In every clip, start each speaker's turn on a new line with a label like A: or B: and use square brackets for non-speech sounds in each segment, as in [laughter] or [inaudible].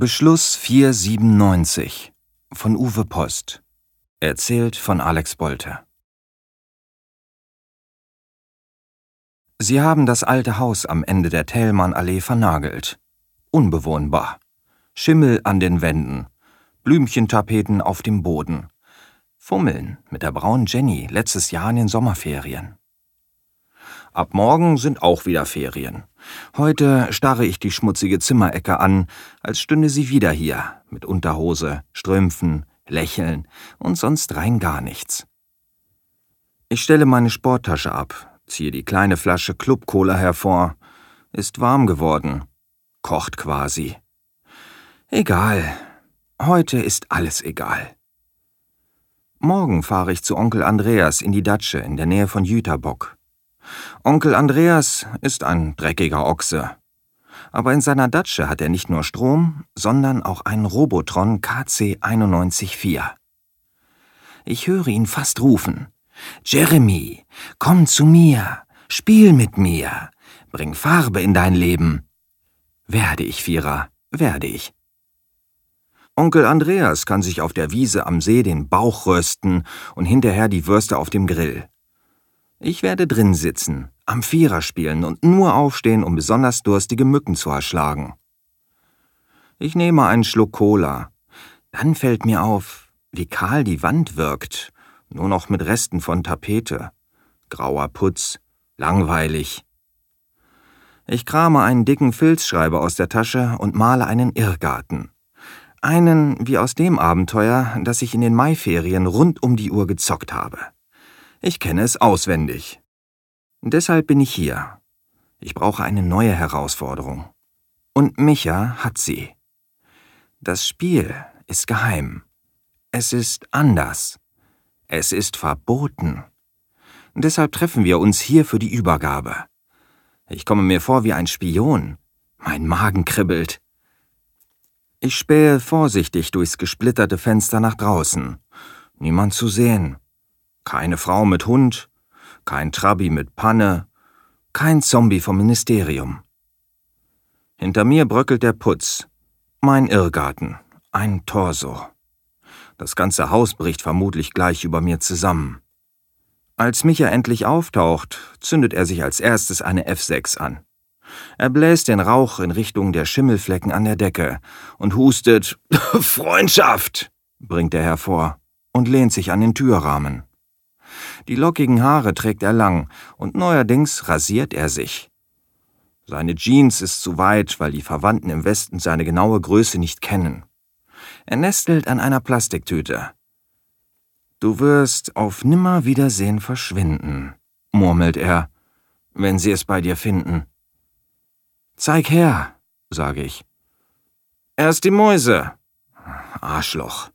A: Beschluss 497 von Uwe Post. Erzählt von Alex Bolte. Sie haben das alte Haus am Ende der Thälmannallee vernagelt. Unbewohnbar. Schimmel an den Wänden. Blümchentapeten auf dem Boden. Fummeln mit der braunen Jenny letztes Jahr in den Sommerferien. Ab morgen sind auch wieder Ferien. Heute starre ich die schmutzige Zimmerecke an, als stünde sie wieder hier, mit Unterhose, Strümpfen, Lächeln und sonst rein gar nichts. Ich stelle meine Sporttasche ab, ziehe die kleine Flasche Club-Cola hervor. Ist warm geworden. Kocht quasi. Egal. Heute ist alles egal. Morgen fahre ich zu Onkel Andreas in die Datsche in der Nähe von Jüterbock. Onkel Andreas ist ein dreckiger Ochse. Aber in seiner Datsche hat er nicht nur Strom, sondern auch einen Robotron KC 914. Ich höre ihn fast rufen. Jeremy, komm zu mir, spiel mit mir, bring Farbe in dein Leben. Werde ich, Vierer, werde ich. Onkel Andreas kann sich auf der Wiese am See den Bauch rösten und hinterher die Würste auf dem Grill. Ich werde drin sitzen, am Vierer spielen und nur aufstehen, um besonders durstige Mücken zu erschlagen. Ich nehme einen Schluck Cola. Dann fällt mir auf, wie kahl die Wand wirkt, nur noch mit Resten von Tapete. Grauer Putz, langweilig. Ich krame einen dicken Filzschreiber aus der Tasche und male einen Irrgarten. Einen wie aus dem Abenteuer, das ich in den Maiferien rund um die Uhr gezockt habe. Ich kenne es auswendig. Deshalb bin ich hier. Ich brauche eine neue Herausforderung. Und Micha hat sie. Das Spiel ist geheim. Es ist anders. Es ist verboten. Deshalb treffen wir uns hier für die Übergabe. Ich komme mir vor wie ein Spion. Mein Magen kribbelt. Ich spähe vorsichtig durchs gesplitterte Fenster nach draußen. Niemand zu sehen. Keine Frau mit Hund, kein Trabi mit Panne, kein Zombie vom Ministerium. Hinter mir bröckelt der Putz. Mein Irrgarten. Ein Torso. Das ganze Haus bricht vermutlich gleich über mir zusammen. Als Micha endlich auftaucht, zündet er sich als erstes eine F6 an. Er bläst den Rauch in Richtung der Schimmelflecken an der Decke und hustet [laughs] Freundschaft, bringt er hervor und lehnt sich an den Türrahmen. Die lockigen Haare trägt er lang und neuerdings rasiert er sich. Seine Jeans ist zu weit, weil die Verwandten im Westen seine genaue Größe nicht kennen. Er nestelt an einer Plastiktüte. Du wirst auf Nimmerwiedersehen verschwinden, murmelt er, wenn sie es bei dir finden. Zeig her, sage ich. Erst die Mäuse. Arschloch.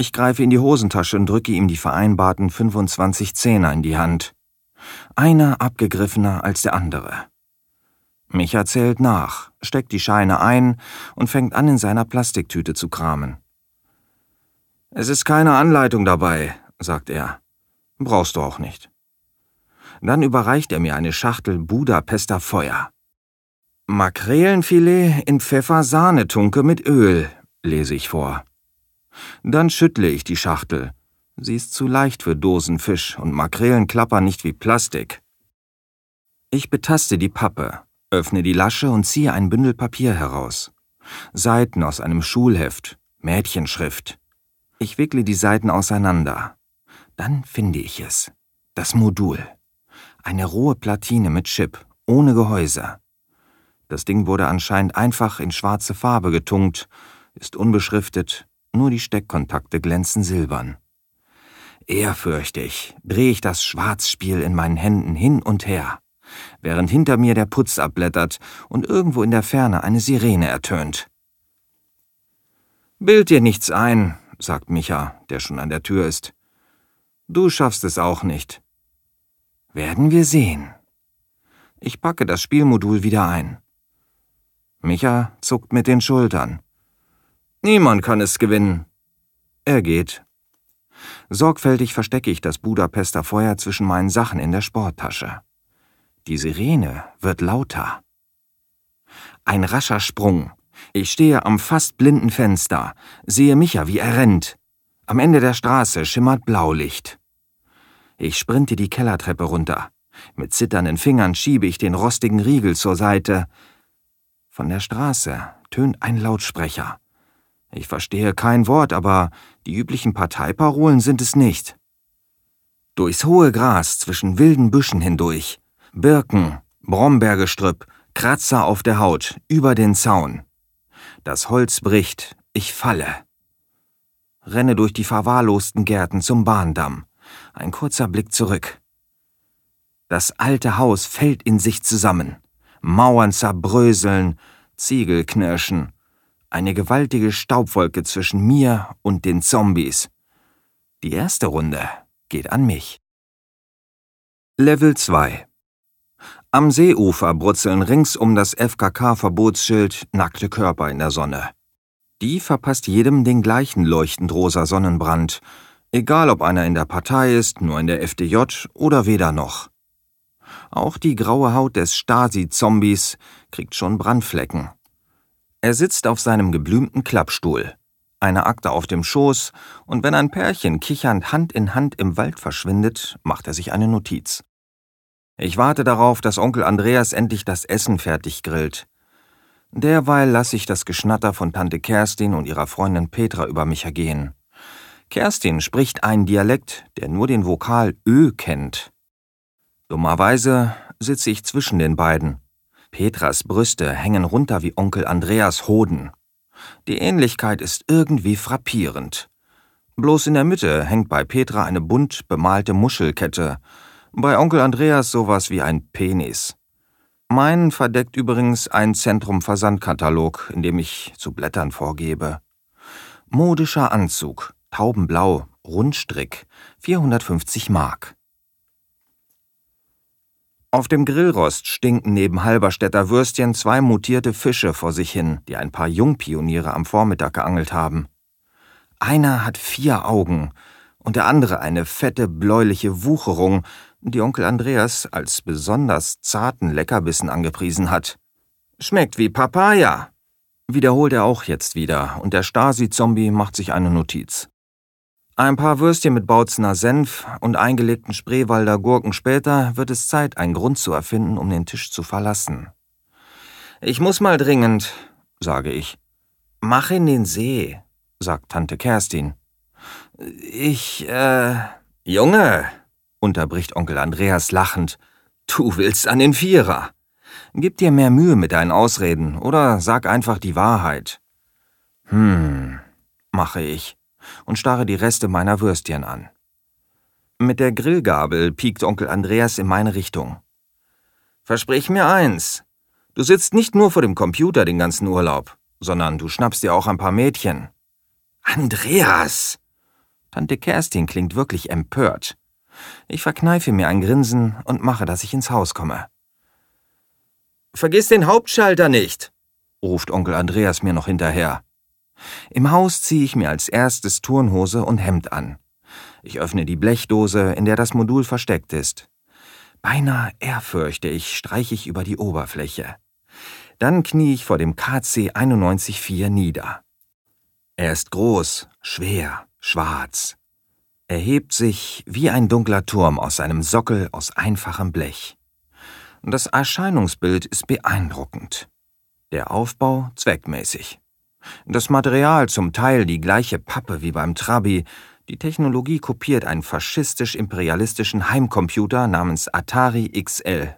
A: Ich greife in die Hosentasche und drücke ihm die vereinbarten 25 Zehner in die Hand. Einer abgegriffener als der andere. Micha zählt nach, steckt die Scheine ein und fängt an, in seiner Plastiktüte zu kramen. Es ist keine Anleitung dabei, sagt er. Brauchst du auch nicht. Dann überreicht er mir eine Schachtel Budapester Feuer. Makrelenfilet in Pfeffer-Sahnetunke mit Öl, lese ich vor. Dann schüttle ich die Schachtel. Sie ist zu leicht für Dosenfisch und Makrelen klappern nicht wie Plastik. Ich betaste die Pappe, öffne die Lasche und ziehe ein Bündel Papier heraus. Seiten aus einem Schulheft, Mädchenschrift. Ich wickle die Seiten auseinander. Dann finde ich es. Das Modul. Eine rohe Platine mit Chip, ohne Gehäuse. Das Ding wurde anscheinend einfach in schwarze Farbe getunkt, ist unbeschriftet, nur die Steckkontakte glänzen silbern. Ehrfürchtig drehe ich das Schwarzspiel in meinen Händen hin und her, während hinter mir der Putz abblättert und irgendwo in der Ferne eine Sirene ertönt. Bild dir nichts ein, sagt Micha, der schon an der Tür ist. Du schaffst es auch nicht. Werden wir sehen. Ich packe das Spielmodul wieder ein. Micha zuckt mit den Schultern. Niemand kann es gewinnen. Er geht. Sorgfältig verstecke ich das Budapester Feuer zwischen meinen Sachen in der Sporttasche. Die Sirene wird lauter. Ein rascher Sprung. Ich stehe am fast blinden Fenster, sehe Micha, wie er rennt. Am Ende der Straße schimmert Blaulicht. Ich sprinte die Kellertreppe runter. Mit zitternden Fingern schiebe ich den rostigen Riegel zur Seite. Von der Straße tönt ein Lautsprecher. Ich verstehe kein Wort, aber die üblichen Parteiparolen sind es nicht. Durchs hohe Gras zwischen wilden Büschen hindurch. Birken, Brombeergestrüpp, Kratzer auf der Haut, über den Zaun. Das Holz bricht, ich falle. Renne durch die verwahrlosten Gärten zum Bahndamm. Ein kurzer Blick zurück. Das alte Haus fällt in sich zusammen. Mauern zerbröseln, Ziegel knirschen. Eine gewaltige Staubwolke zwischen mir und den Zombies. Die erste Runde geht an mich. Level 2 Am Seeufer brutzeln rings um das FKK-Verbotsschild nackte Körper in der Sonne. Die verpasst jedem den gleichen leuchtend rosa Sonnenbrand, egal ob einer in der Partei ist, nur in der FDJ oder weder noch. Auch die graue Haut des Stasi-Zombies kriegt schon Brandflecken. Er sitzt auf seinem geblümten Klappstuhl, eine Akte auf dem Schoß, und wenn ein Pärchen kichernd Hand in Hand im Wald verschwindet, macht er sich eine Notiz. Ich warte darauf, dass Onkel Andreas endlich das Essen fertig grillt. Derweil lasse ich das Geschnatter von Tante Kerstin und ihrer Freundin Petra über mich ergehen. Kerstin spricht einen Dialekt, der nur den Vokal Ö kennt. Dummerweise sitze ich zwischen den beiden. Petras Brüste hängen runter wie Onkel Andreas Hoden. Die Ähnlichkeit ist irgendwie frappierend. Bloß in der Mitte hängt bei Petra eine bunt bemalte Muschelkette, bei Onkel Andreas sowas wie ein Penis. Meinen verdeckt übrigens ein Zentrum-Versandkatalog, in dem ich zu blättern vorgebe. Modischer Anzug, taubenblau, Rundstrick, 450 Mark. Auf dem Grillrost stinken neben Halberstädter Würstchen zwei mutierte Fische vor sich hin, die ein paar Jungpioniere am Vormittag geangelt haben. Einer hat vier Augen und der andere eine fette bläuliche Wucherung, die Onkel Andreas als besonders zarten Leckerbissen angepriesen hat. Schmeckt wie Papaya, wiederholt er auch jetzt wieder, und der Stasi-Zombie macht sich eine Notiz. Ein paar Würstchen mit Bautzener Senf und eingelegten Spreewalder Gurken später wird es Zeit, einen Grund zu erfinden, um den Tisch zu verlassen. Ich muss mal dringend, sage ich. Mach in den See, sagt Tante Kerstin. Ich, äh. Junge, unterbricht Onkel Andreas lachend. Du willst an den Vierer. Gib dir mehr Mühe mit deinen Ausreden oder sag einfach die Wahrheit. Hm, mache ich und starre die Reste meiner Würstchen an. Mit der Grillgabel piekt Onkel Andreas in meine Richtung. Versprich mir eins. Du sitzt nicht nur vor dem Computer den ganzen Urlaub, sondern du schnappst dir auch ein paar Mädchen. Andreas! Tante Kerstin klingt wirklich empört. Ich verkneife mir ein Grinsen und mache, dass ich ins Haus komme. Vergiss den Hauptschalter nicht, ruft Onkel Andreas mir noch hinterher. Im Haus ziehe ich mir als erstes Turnhose und Hemd an. Ich öffne die Blechdose, in der das Modul versteckt ist. Beinahe ehrfürchtig streiche ich über die Oberfläche. Dann knie ich vor dem KC 914 nieder. Er ist groß, schwer, schwarz. Er hebt sich wie ein dunkler Turm aus seinem Sockel aus einfachem Blech. Das Erscheinungsbild ist beeindruckend. Der Aufbau zweckmäßig. Das Material zum Teil die gleiche Pappe wie beim Trabi, die Technologie kopiert einen faschistisch-imperialistischen Heimcomputer namens Atari XL.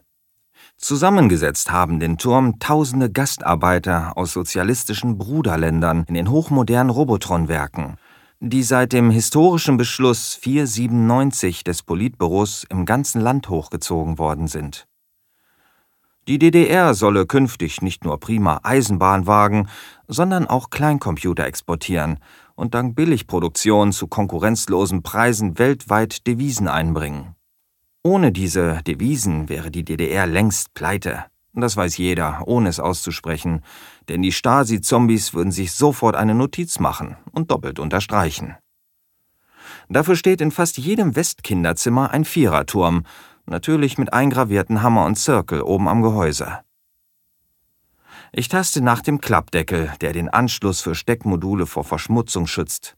A: Zusammengesetzt haben den Turm tausende Gastarbeiter aus sozialistischen Bruderländern in den hochmodernen Robotron-Werken, die seit dem historischen Beschluss 497 des Politbüros im ganzen Land hochgezogen worden sind. Die DDR solle künftig nicht nur prima Eisenbahnwagen, sondern auch Kleincomputer exportieren und dank Billigproduktion zu konkurrenzlosen Preisen weltweit Devisen einbringen. Ohne diese Devisen wäre die DDR längst pleite. Das weiß jeder, ohne es auszusprechen, denn die Stasi-Zombies würden sich sofort eine Notiz machen und doppelt unterstreichen. Dafür steht in fast jedem Westkinderzimmer ein Viererturm, natürlich mit eingravierten Hammer und Zirkel oben am Gehäuse. Ich taste nach dem Klappdeckel, der den Anschluss für Steckmodule vor Verschmutzung schützt.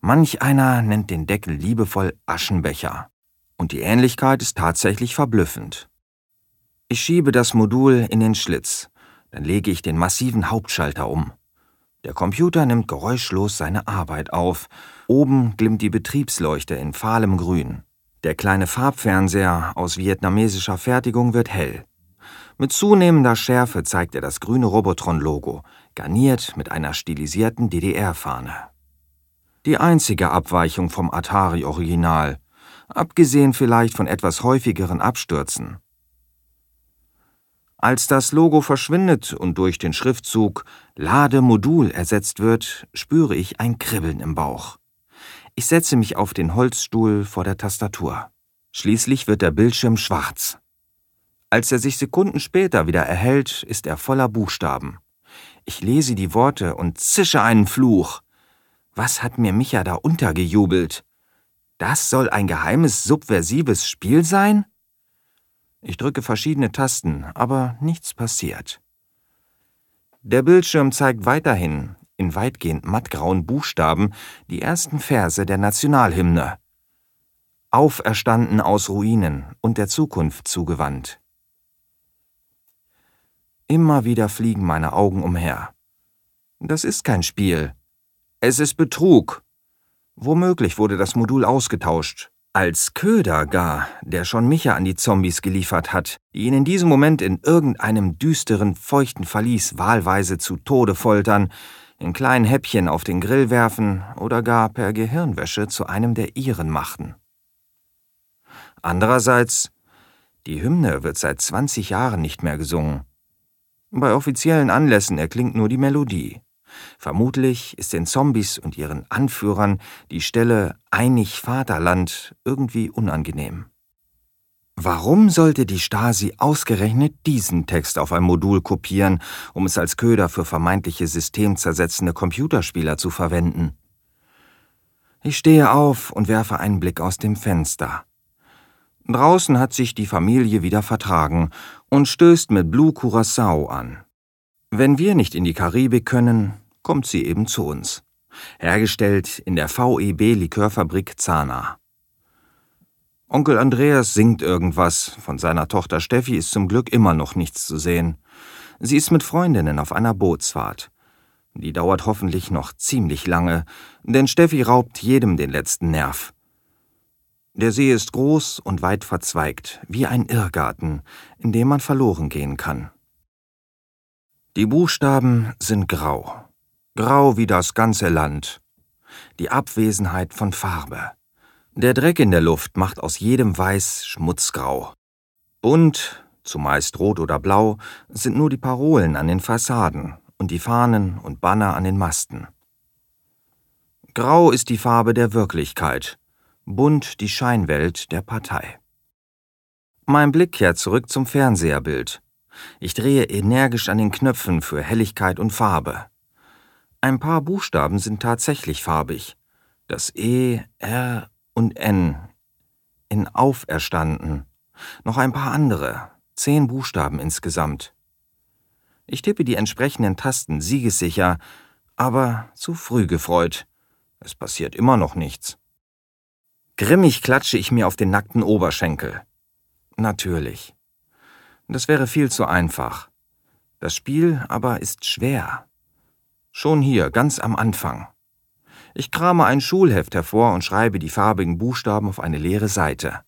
A: Manch einer nennt den Deckel liebevoll Aschenbecher. Und die Ähnlichkeit ist tatsächlich verblüffend. Ich schiebe das Modul in den Schlitz, dann lege ich den massiven Hauptschalter um. Der Computer nimmt geräuschlos seine Arbeit auf. Oben glimmt die Betriebsleuchte in fahlem Grün. Der kleine Farbfernseher aus vietnamesischer Fertigung wird hell. Mit zunehmender Schärfe zeigt er das grüne Robotron-Logo, garniert mit einer stilisierten DDR-Fahne. Die einzige Abweichung vom Atari-Original, abgesehen vielleicht von etwas häufigeren Abstürzen. Als das Logo verschwindet und durch den Schriftzug Lademodul ersetzt wird, spüre ich ein Kribbeln im Bauch. Ich setze mich auf den Holzstuhl vor der Tastatur. Schließlich wird der Bildschirm schwarz. Als er sich Sekunden später wieder erhält, ist er voller Buchstaben. Ich lese die Worte und zische einen Fluch. Was hat mir Micha da untergejubelt? Das soll ein geheimes, subversives Spiel sein? Ich drücke verschiedene Tasten, aber nichts passiert. Der Bildschirm zeigt weiterhin, in weitgehend mattgrauen Buchstaben, die ersten Verse der Nationalhymne. Auferstanden aus Ruinen und der Zukunft zugewandt. Immer wieder fliegen meine Augen umher. Das ist kein Spiel. Es ist Betrug. Womöglich wurde das Modul ausgetauscht. Als Köder gar, der schon Micha an die Zombies geliefert hat, die ihn in diesem Moment in irgendeinem düsteren, feuchten Verlies wahlweise zu Tode foltern, in kleinen Häppchen auf den Grill werfen oder gar per Gehirnwäsche zu einem der ihren machten. Andererseits, die Hymne wird seit 20 Jahren nicht mehr gesungen. Bei offiziellen Anlässen erklingt nur die Melodie. Vermutlich ist den Zombies und ihren Anführern die Stelle Einig Vaterland irgendwie unangenehm. Warum sollte die Stasi ausgerechnet diesen Text auf ein Modul kopieren, um es als Köder für vermeintliche systemzersetzende Computerspieler zu verwenden? Ich stehe auf und werfe einen Blick aus dem Fenster. Draußen hat sich die Familie wieder vertragen und stößt mit Blue Curacao an. Wenn wir nicht in die Karibik können, kommt sie eben zu uns. Hergestellt in der VEB Likörfabrik Zana. Onkel Andreas singt irgendwas, von seiner Tochter Steffi ist zum Glück immer noch nichts zu sehen. Sie ist mit Freundinnen auf einer Bootsfahrt. Die dauert hoffentlich noch ziemlich lange, denn Steffi raubt jedem den letzten Nerv. Der See ist groß und weit verzweigt, wie ein Irrgarten, in dem man verloren gehen kann. Die Buchstaben sind grau, grau wie das ganze Land, die Abwesenheit von Farbe. Der Dreck in der Luft macht aus jedem Weiß schmutzgrau. Bunt, zumeist rot oder blau, sind nur die Parolen an den Fassaden und die Fahnen und Banner an den Masten. Grau ist die Farbe der Wirklichkeit, bunt die Scheinwelt der Partei. Mein Blick kehrt zurück zum Fernseherbild. Ich drehe energisch an den Knöpfen für Helligkeit und Farbe. Ein paar Buchstaben sind tatsächlich farbig. Das E, R und N in auferstanden. Noch ein paar andere, zehn Buchstaben insgesamt. Ich tippe die entsprechenden Tasten siegessicher, aber zu früh gefreut. Es passiert immer noch nichts. Grimmig klatsche ich mir auf den nackten Oberschenkel. Natürlich. Das wäre viel zu einfach. Das Spiel aber ist schwer. Schon hier, ganz am Anfang. Ich krame ein Schulheft hervor und schreibe die farbigen Buchstaben auf eine leere Seite.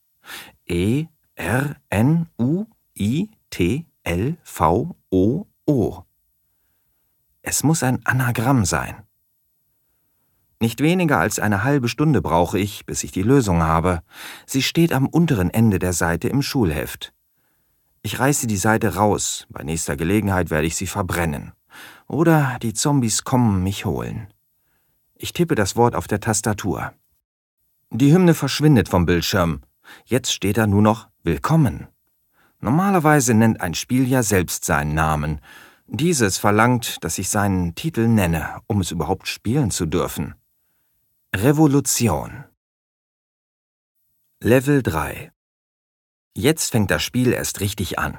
A: E, R, N, U, I, T, L, V, O, O. Es muss ein Anagramm sein. Nicht weniger als eine halbe Stunde brauche ich, bis ich die Lösung habe. Sie steht am unteren Ende der Seite im Schulheft. Ich reiße die Seite raus, bei nächster Gelegenheit werde ich sie verbrennen. Oder die Zombies kommen mich holen. Ich tippe das Wort auf der Tastatur. Die Hymne verschwindet vom Bildschirm. Jetzt steht da nur noch Willkommen. Normalerweise nennt ein Spiel ja selbst seinen Namen. Dieses verlangt, dass ich seinen Titel nenne, um es überhaupt spielen zu dürfen. Revolution Level 3 Jetzt fängt das Spiel erst richtig an.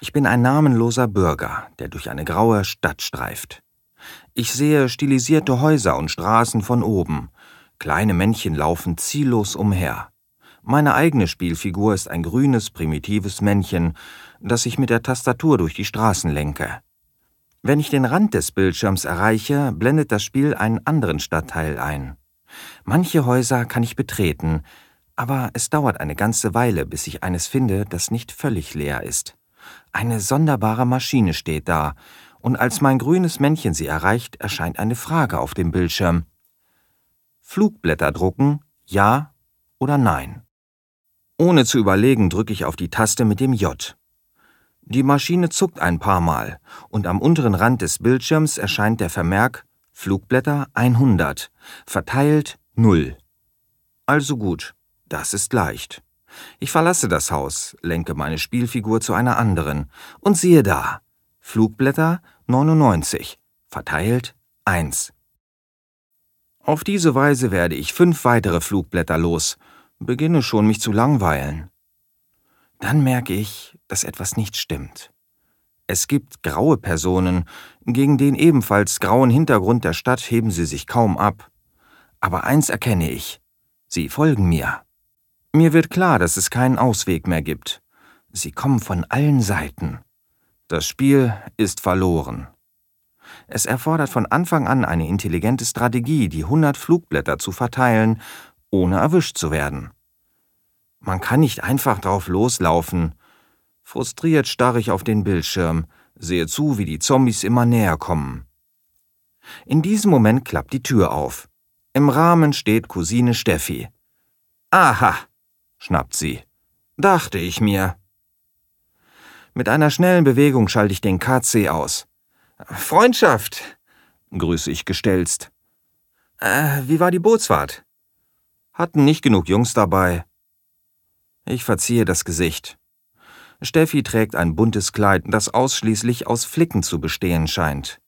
A: Ich bin ein namenloser Bürger, der durch eine graue Stadt streift. Ich sehe stilisierte Häuser und Straßen von oben. Kleine Männchen laufen ziellos umher. Meine eigene Spielfigur ist ein grünes, primitives Männchen, das ich mit der Tastatur durch die Straßen lenke. Wenn ich den Rand des Bildschirms erreiche, blendet das Spiel einen anderen Stadtteil ein. Manche Häuser kann ich betreten, aber es dauert eine ganze Weile, bis ich eines finde, das nicht völlig leer ist. Eine sonderbare Maschine steht da, und als mein grünes Männchen sie erreicht, erscheint eine Frage auf dem Bildschirm. Flugblätter drucken, ja oder nein? Ohne zu überlegen drücke ich auf die Taste mit dem J. Die Maschine zuckt ein paar Mal, und am unteren Rand des Bildschirms erscheint der Vermerk Flugblätter 100, verteilt 0. Also gut, das ist leicht. Ich verlasse das Haus, lenke meine Spielfigur zu einer anderen und siehe da, Flugblätter 99, verteilt 1. Auf diese Weise werde ich fünf weitere Flugblätter los, beginne schon mich zu langweilen. Dann merke ich, dass etwas nicht stimmt. Es gibt graue Personen, gegen den ebenfalls grauen Hintergrund der Stadt heben sie sich kaum ab. Aber eins erkenne ich, sie folgen mir. Mir wird klar, dass es keinen Ausweg mehr gibt. Sie kommen von allen Seiten. Das Spiel ist verloren. Es erfordert von Anfang an eine intelligente Strategie, die hundert Flugblätter zu verteilen, ohne erwischt zu werden. Man kann nicht einfach drauf loslaufen. Frustriert starre ich auf den Bildschirm, sehe zu, wie die Zombies immer näher kommen. In diesem Moment klappt die Tür auf. Im Rahmen steht Cousine Steffi. Aha, schnappt sie. Dachte ich mir. Mit einer schnellen Bewegung schalte ich den KC aus. Freundschaft, grüße ich gestelzt. Äh, wie war die Bootsfahrt? Hatten nicht genug Jungs dabei. Ich verziehe das Gesicht. Steffi trägt ein buntes Kleid, das ausschließlich aus Flicken zu bestehen scheint.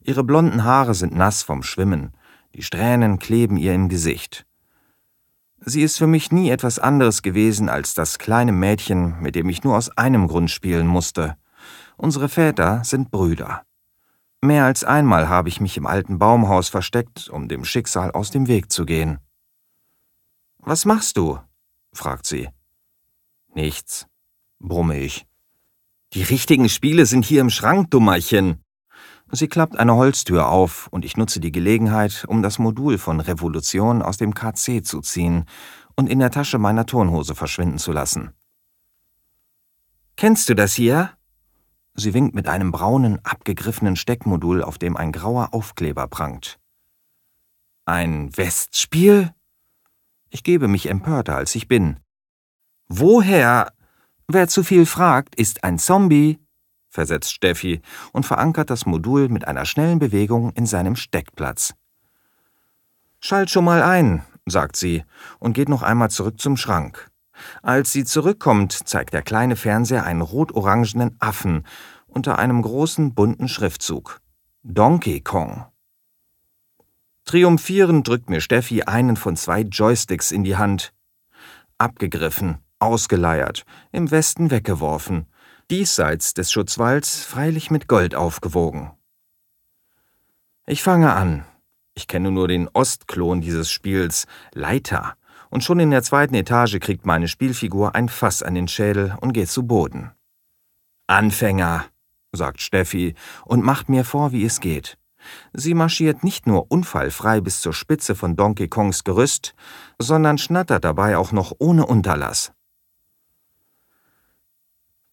A: Ihre blonden Haare sind nass vom Schwimmen, die Strähnen kleben ihr im Gesicht. Sie ist für mich nie etwas anderes gewesen als das kleine Mädchen, mit dem ich nur aus einem Grund spielen musste. Unsere Väter sind Brüder. Mehr als einmal habe ich mich im alten Baumhaus versteckt, um dem Schicksal aus dem Weg zu gehen. Was machst du? fragt sie. Nichts, brumme ich. Die richtigen Spiele sind hier im Schrank, Dummerchen. Sie klappt eine Holztür auf und ich nutze die Gelegenheit, um das Modul von Revolution aus dem KC zu ziehen und in der Tasche meiner Turnhose verschwinden zu lassen. Kennst du das hier? Sie winkt mit einem braunen, abgegriffenen Steckmodul, auf dem ein grauer Aufkleber prangt. Ein Westspiel? Ich gebe mich empörter, als ich bin. Woher? Wer zu viel fragt, ist ein Zombie versetzt Steffi und verankert das Modul mit einer schnellen Bewegung in seinem Steckplatz. Schalt schon mal ein, sagt sie und geht noch einmal zurück zum Schrank. Als sie zurückkommt, zeigt der kleine Fernseher einen rot-orangenen Affen unter einem großen bunten Schriftzug. Donkey Kong. Triumphierend drückt mir Steffi einen von zwei Joysticks in die Hand. Abgegriffen, ausgeleiert, im Westen weggeworfen, diesseits des Schutzwalls freilich mit Gold aufgewogen. Ich fange an. Ich kenne nur den Ostklon dieses Spiels, Leiter, und schon in der zweiten Etage kriegt meine Spielfigur ein Fass an den Schädel und geht zu Boden. Anfänger, sagt Steffi und macht mir vor, wie es geht. Sie marschiert nicht nur unfallfrei bis zur Spitze von Donkey Kongs Gerüst, sondern schnattert dabei auch noch ohne Unterlass.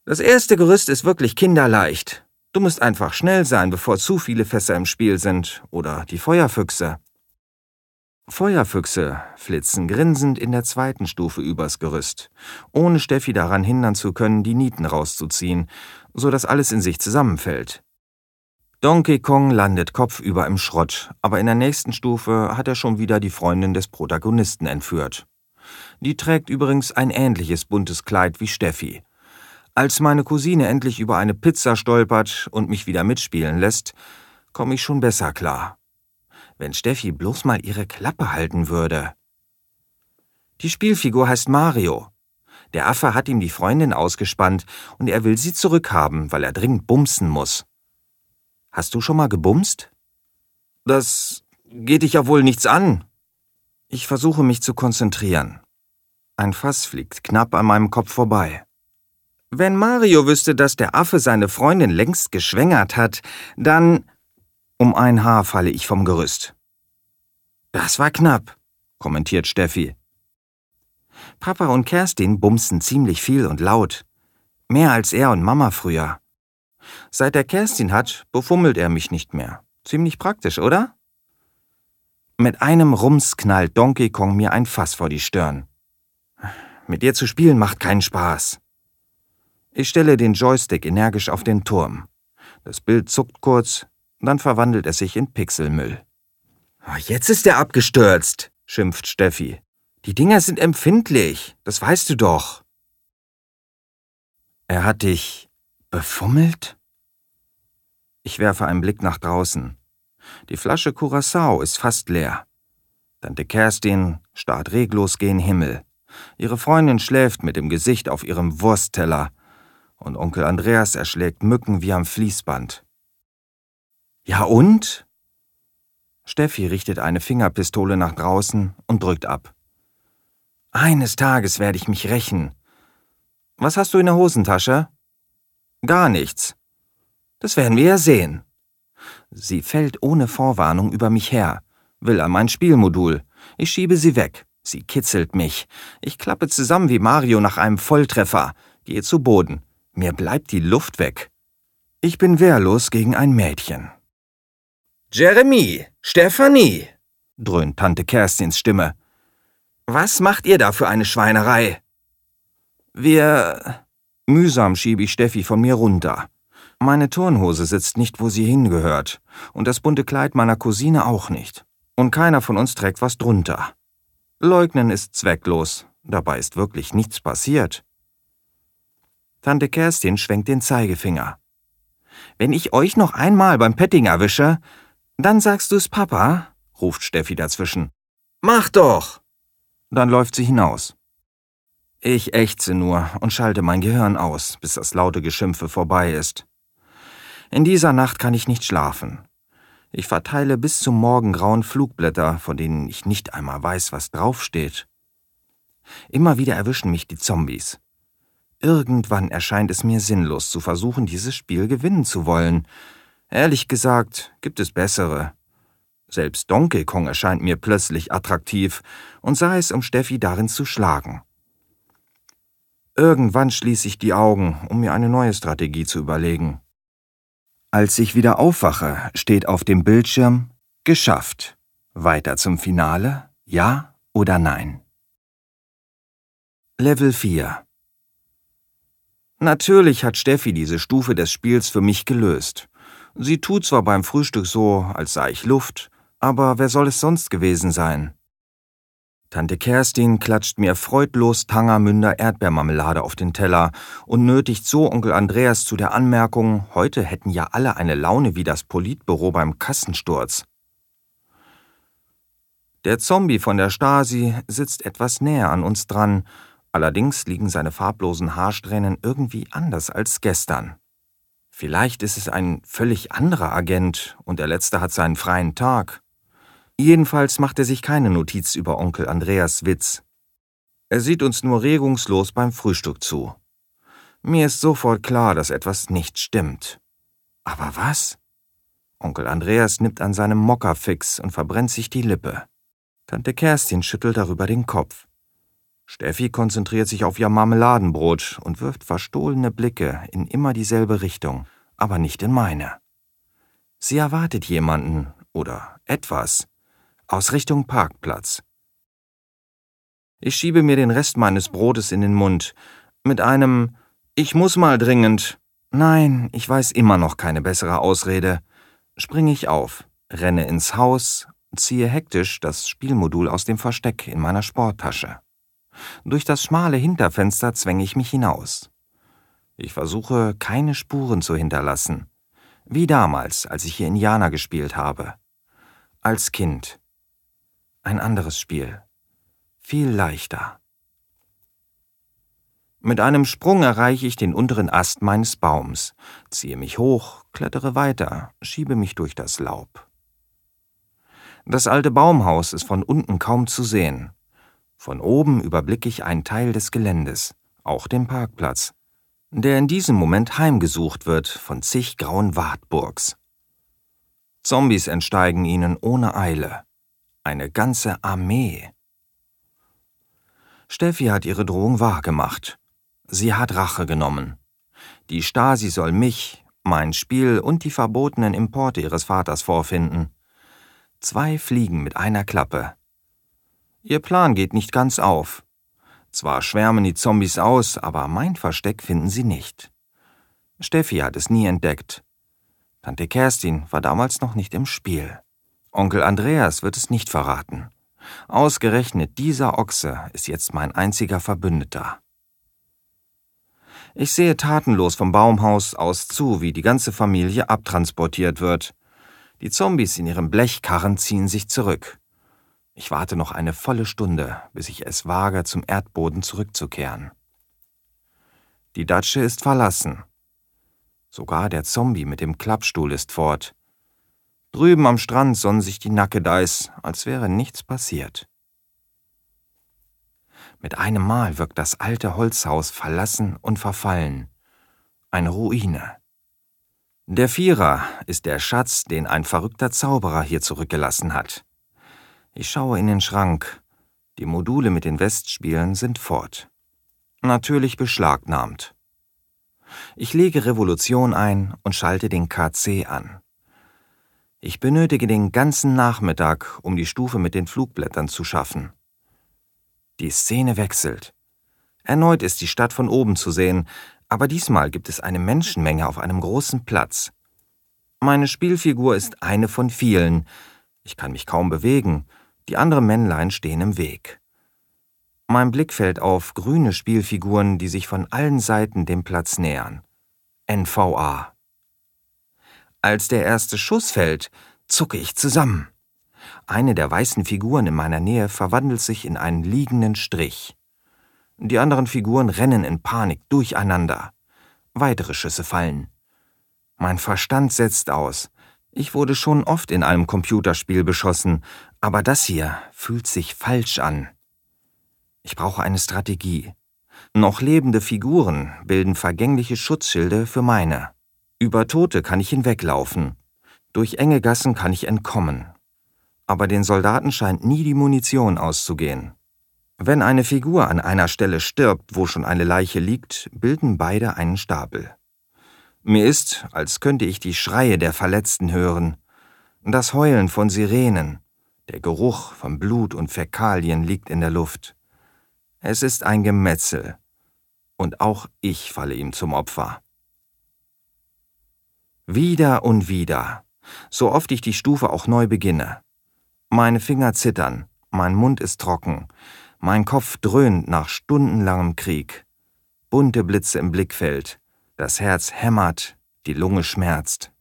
A: Das erste Gerüst ist wirklich kinderleicht. Du musst einfach schnell sein, bevor zu viele Fässer im Spiel sind. Oder die Feuerfüchse. Feuerfüchse flitzen grinsend in der zweiten Stufe übers Gerüst, ohne Steffi daran hindern zu können, die Nieten rauszuziehen, so dass alles in sich zusammenfällt. Donkey Kong landet kopfüber im Schrott, aber in der nächsten Stufe hat er schon wieder die Freundin des Protagonisten entführt. Die trägt übrigens ein ähnliches buntes Kleid wie Steffi. Als meine Cousine endlich über eine Pizza stolpert und mich wieder mitspielen lässt, komme ich schon besser klar. Wenn Steffi bloß mal ihre Klappe halten würde. Die Spielfigur heißt Mario. Der Affe hat ihm die Freundin ausgespannt und er will sie zurückhaben, weil er dringend bumsen muss. Hast du schon mal gebumst? Das geht dich ja wohl nichts an. Ich versuche mich zu konzentrieren. Ein Fass fliegt knapp an meinem Kopf vorbei. Wenn Mario wüsste, dass der Affe seine Freundin längst geschwängert hat, dann. Um ein Haar falle ich vom Gerüst. Das war knapp, kommentiert Steffi. Papa und Kerstin bumsen ziemlich viel und laut. Mehr als er und Mama früher. Seit er Kerstin hat, befummelt er mich nicht mehr. Ziemlich praktisch, oder? Mit einem Rums knallt Donkey Kong mir ein Fass vor die Stirn. Mit dir zu spielen macht keinen Spaß. Ich stelle den Joystick energisch auf den Turm. Das Bild zuckt kurz, dann verwandelt es sich in Pixelmüll. Ah, jetzt ist er abgestürzt, schimpft Steffi. Die Dinger sind empfindlich, das weißt du doch. Er hat dich befummelt? Ich werfe einen Blick nach draußen. Die Flasche Curacao ist fast leer. Tante Kerstin starrt reglos gen Himmel. Ihre Freundin schläft mit dem Gesicht auf ihrem Wurstteller und Onkel Andreas erschlägt Mücken wie am Fließband. Ja und? Steffi richtet eine Fingerpistole nach draußen und drückt ab. Eines Tages werde ich mich rächen. Was hast du in der Hosentasche? Gar nichts. Das werden wir ja sehen. Sie fällt ohne Vorwarnung über mich her, will an mein Spielmodul. Ich schiebe sie weg. Sie kitzelt mich. Ich klappe zusammen wie Mario nach einem Volltreffer, gehe zu Boden. Mir bleibt die Luft weg. Ich bin wehrlos gegen ein Mädchen. Jeremy, Stephanie, dröhnt Tante Kerstins Stimme. Was macht ihr da für eine Schweinerei? Wir. Mühsam schiebe ich Steffi von mir runter. Meine Turnhose sitzt nicht, wo sie hingehört, und das bunte Kleid meiner Cousine auch nicht. Und keiner von uns trägt was drunter. Leugnen ist zwecklos, dabei ist wirklich nichts passiert. Tante Kerstin schwenkt den Zeigefinger. Wenn ich euch noch einmal beim Petting erwische, dann sagst du's Papa, ruft Steffi dazwischen. Mach doch! Dann läuft sie hinaus. Ich ächze nur und schalte mein Gehirn aus, bis das laute Geschimpfe vorbei ist. In dieser Nacht kann ich nicht schlafen. Ich verteile bis zum Morgengrauen Flugblätter, von denen ich nicht einmal weiß, was draufsteht. Immer wieder erwischen mich die Zombies. Irgendwann erscheint es mir sinnlos zu versuchen, dieses Spiel gewinnen zu wollen. Ehrlich gesagt, gibt es bessere. Selbst Donkey Kong erscheint mir plötzlich attraktiv und sei es, um Steffi darin zu schlagen. Irgendwann schließe ich die Augen, um mir eine neue Strategie zu überlegen. Als ich wieder aufwache, steht auf dem Bildschirm Geschafft. Weiter zum Finale? Ja oder nein? Level 4 Natürlich hat Steffi diese Stufe des Spiels für mich gelöst. Sie tut zwar beim Frühstück so, als sei ich Luft, aber wer soll es sonst gewesen sein? Tante Kerstin klatscht mir freudlos Tangermünder Erdbeermarmelade auf den Teller und nötigt so Onkel Andreas zu der Anmerkung, heute hätten ja alle eine Laune wie das Politbüro beim Kassensturz. Der Zombie von der Stasi sitzt etwas näher an uns dran Allerdings liegen seine farblosen Haarsträhnen irgendwie anders als gestern. Vielleicht ist es ein völlig anderer Agent und der letzte hat seinen freien Tag. Jedenfalls macht er sich keine Notiz über Onkel Andreas Witz. Er sieht uns nur regungslos beim Frühstück zu. Mir ist sofort klar, dass etwas nicht stimmt. Aber was? Onkel Andreas nippt an seinem Mockerfix und verbrennt sich die Lippe. Tante Kerstin schüttelt darüber den Kopf. Steffi konzentriert sich auf ihr Marmeladenbrot und wirft verstohlene Blicke in immer dieselbe Richtung, aber nicht in meine. Sie erwartet jemanden oder etwas aus Richtung Parkplatz. Ich schiebe mir den Rest meines Brotes in den Mund mit einem Ich muss mal dringend. Nein, ich weiß immer noch keine bessere Ausrede. Springe ich auf, renne ins Haus, ziehe hektisch das Spielmodul aus dem Versteck in meiner Sporttasche. Durch das schmale Hinterfenster zwänge ich mich hinaus. Ich versuche, keine Spuren zu hinterlassen. Wie damals, als ich hier Indianer gespielt habe. Als Kind. Ein anderes Spiel. Viel leichter. Mit einem Sprung erreiche ich den unteren Ast meines Baums, ziehe mich hoch, klettere weiter, schiebe mich durch das Laub. Das alte Baumhaus ist von unten kaum zu sehen. Von oben überblicke ich einen Teil des Geländes, auch den Parkplatz, der in diesem Moment heimgesucht wird von zig grauen Wartburgs. Zombies entsteigen ihnen ohne Eile. Eine ganze Armee. Steffi hat ihre Drohung wahrgemacht. Sie hat Rache genommen. Die Stasi soll mich, mein Spiel und die verbotenen Importe ihres Vaters vorfinden. Zwei Fliegen mit einer Klappe. Ihr Plan geht nicht ganz auf. Zwar schwärmen die Zombies aus, aber mein Versteck finden sie nicht. Steffi hat es nie entdeckt. Tante Kerstin war damals noch nicht im Spiel. Onkel Andreas wird es nicht verraten. Ausgerechnet dieser Ochse ist jetzt mein einziger Verbündeter. Ich sehe tatenlos vom Baumhaus aus zu, wie die ganze Familie abtransportiert wird. Die Zombies in ihren Blechkarren ziehen sich zurück. Ich warte noch eine volle Stunde, bis ich es wage, zum Erdboden zurückzukehren. Die Datsche ist verlassen. Sogar der Zombie mit dem Klappstuhl ist fort. Drüben am Strand sonnen sich die Nackedeis, als wäre nichts passiert. Mit einem Mal wirkt das alte Holzhaus verlassen und verfallen. Eine Ruine. Der Vierer ist der Schatz, den ein verrückter Zauberer hier zurückgelassen hat. Ich schaue in den Schrank. Die Module mit den Westspielen sind fort. Natürlich beschlagnahmt. Ich lege Revolution ein und schalte den KC an. Ich benötige den ganzen Nachmittag, um die Stufe mit den Flugblättern zu schaffen. Die Szene wechselt. Erneut ist die Stadt von oben zu sehen, aber diesmal gibt es eine Menschenmenge auf einem großen Platz. Meine Spielfigur ist eine von vielen. Ich kann mich kaum bewegen, die anderen Männlein stehen im Weg. Mein Blick fällt auf grüne Spielfiguren, die sich von allen Seiten dem Platz nähern. NVA. Als der erste Schuss fällt, zucke ich zusammen. Eine der weißen Figuren in meiner Nähe verwandelt sich in einen liegenden Strich. Die anderen Figuren rennen in Panik durcheinander. Weitere Schüsse fallen. Mein Verstand setzt aus. Ich wurde schon oft in einem Computerspiel beschossen, aber das hier fühlt sich falsch an. Ich brauche eine Strategie. Noch lebende Figuren bilden vergängliche Schutzschilde für meine. Über Tote kann ich hinweglaufen. Durch enge Gassen kann ich entkommen aber den Soldaten scheint nie die Munition auszugehen. Wenn eine Figur an einer Stelle stirbt, wo schon eine Leiche liegt, bilden beide einen Stapel. Mir ist, als könnte ich die Schreie der Verletzten hören, das Heulen von Sirenen, der Geruch von Blut und Fäkalien liegt in der Luft. Es ist ein Gemetzel, und auch ich falle ihm zum Opfer. Wieder und wieder, so oft ich die Stufe auch neu beginne. Meine Finger zittern, mein Mund ist trocken, mein Kopf dröhnt nach stundenlangem Krieg. Bunte Blitze im Blickfeld, das Herz hämmert, die Lunge schmerzt.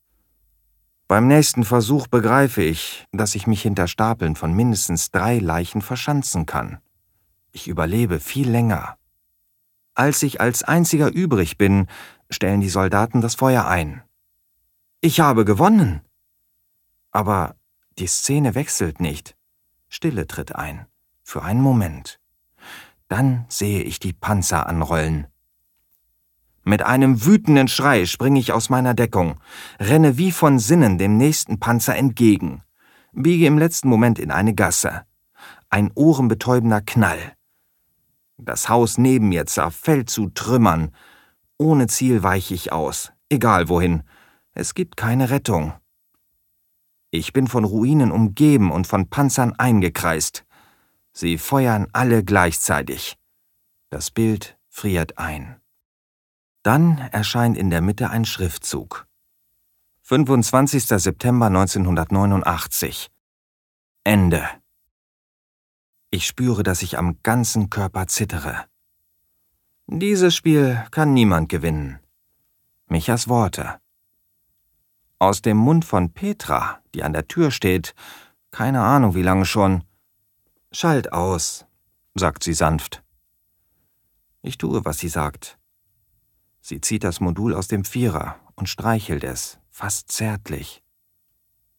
A: Beim nächsten Versuch begreife ich, dass ich mich hinter Stapeln von mindestens drei Leichen verschanzen kann. Ich überlebe viel länger. Als ich als einziger übrig bin, stellen die Soldaten das Feuer ein. Ich habe gewonnen. Aber die Szene wechselt nicht. Stille tritt ein. Für einen Moment. Dann sehe ich die Panzer anrollen. Mit einem wütenden Schrei springe ich aus meiner Deckung, renne wie von Sinnen dem nächsten Panzer entgegen, biege im letzten Moment in eine Gasse. Ein ohrenbetäubender Knall. Das Haus neben mir zerfällt zu Trümmern. Ohne Ziel weiche ich aus, egal wohin. Es gibt keine Rettung. Ich bin von Ruinen umgeben und von Panzern eingekreist. Sie feuern alle gleichzeitig. Das Bild friert ein. Dann erscheint in der Mitte ein Schriftzug. 25. September 1989. Ende. Ich spüre, dass ich am ganzen Körper zittere. Dieses Spiel kann niemand gewinnen. Michas Worte. Aus dem Mund von Petra, die an der Tür steht, keine Ahnung wie lange schon. Schalt aus, sagt sie sanft. Ich tue, was sie sagt. Sie zieht das Modul aus dem Vierer und streichelt es, fast zärtlich.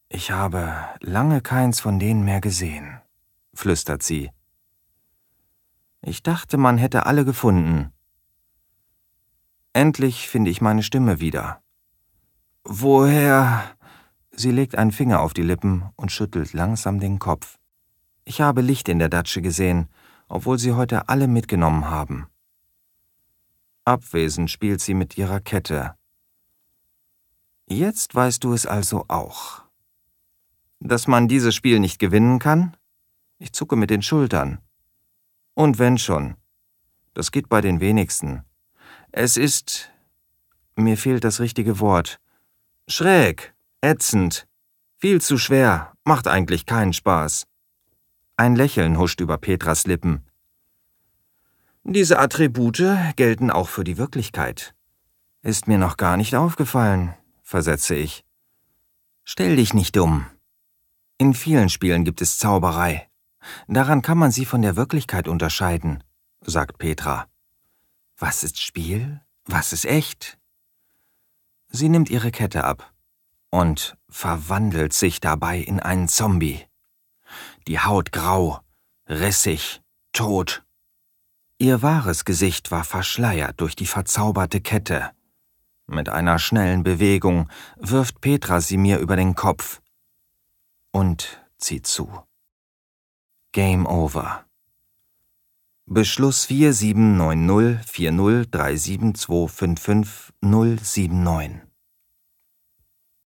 A: Ich habe lange keins von denen mehr gesehen, flüstert sie. Ich dachte, man hätte alle gefunden. Endlich finde ich meine Stimme wieder. Woher? Sie legt einen Finger auf die Lippen und schüttelt langsam den Kopf. Ich habe Licht in der Datsche gesehen, obwohl sie heute alle mitgenommen haben. Abwesend spielt sie mit ihrer Kette. Jetzt weißt du es also auch. Dass man dieses Spiel nicht gewinnen kann? Ich zucke mit den Schultern. Und wenn schon. Das geht bei den wenigsten. Es ist. Mir fehlt das richtige Wort. Schräg, ätzend, viel zu schwer, macht eigentlich keinen Spaß. Ein Lächeln huscht über Petras Lippen. Diese Attribute gelten auch für die Wirklichkeit. Ist mir noch gar nicht aufgefallen, versetze ich. Stell dich nicht dumm. In vielen Spielen gibt es Zauberei. Daran kann man sie von der Wirklichkeit unterscheiden, sagt Petra. Was ist Spiel? Was ist echt? Sie nimmt ihre Kette ab und verwandelt sich dabei in einen Zombie. Die Haut grau, rissig, tot. Ihr wahres Gesicht war verschleiert durch die verzauberte Kette. Mit einer schnellen Bewegung wirft Petra sie mir über den Kopf und zieht zu. Game over. Beschluss 47904037255079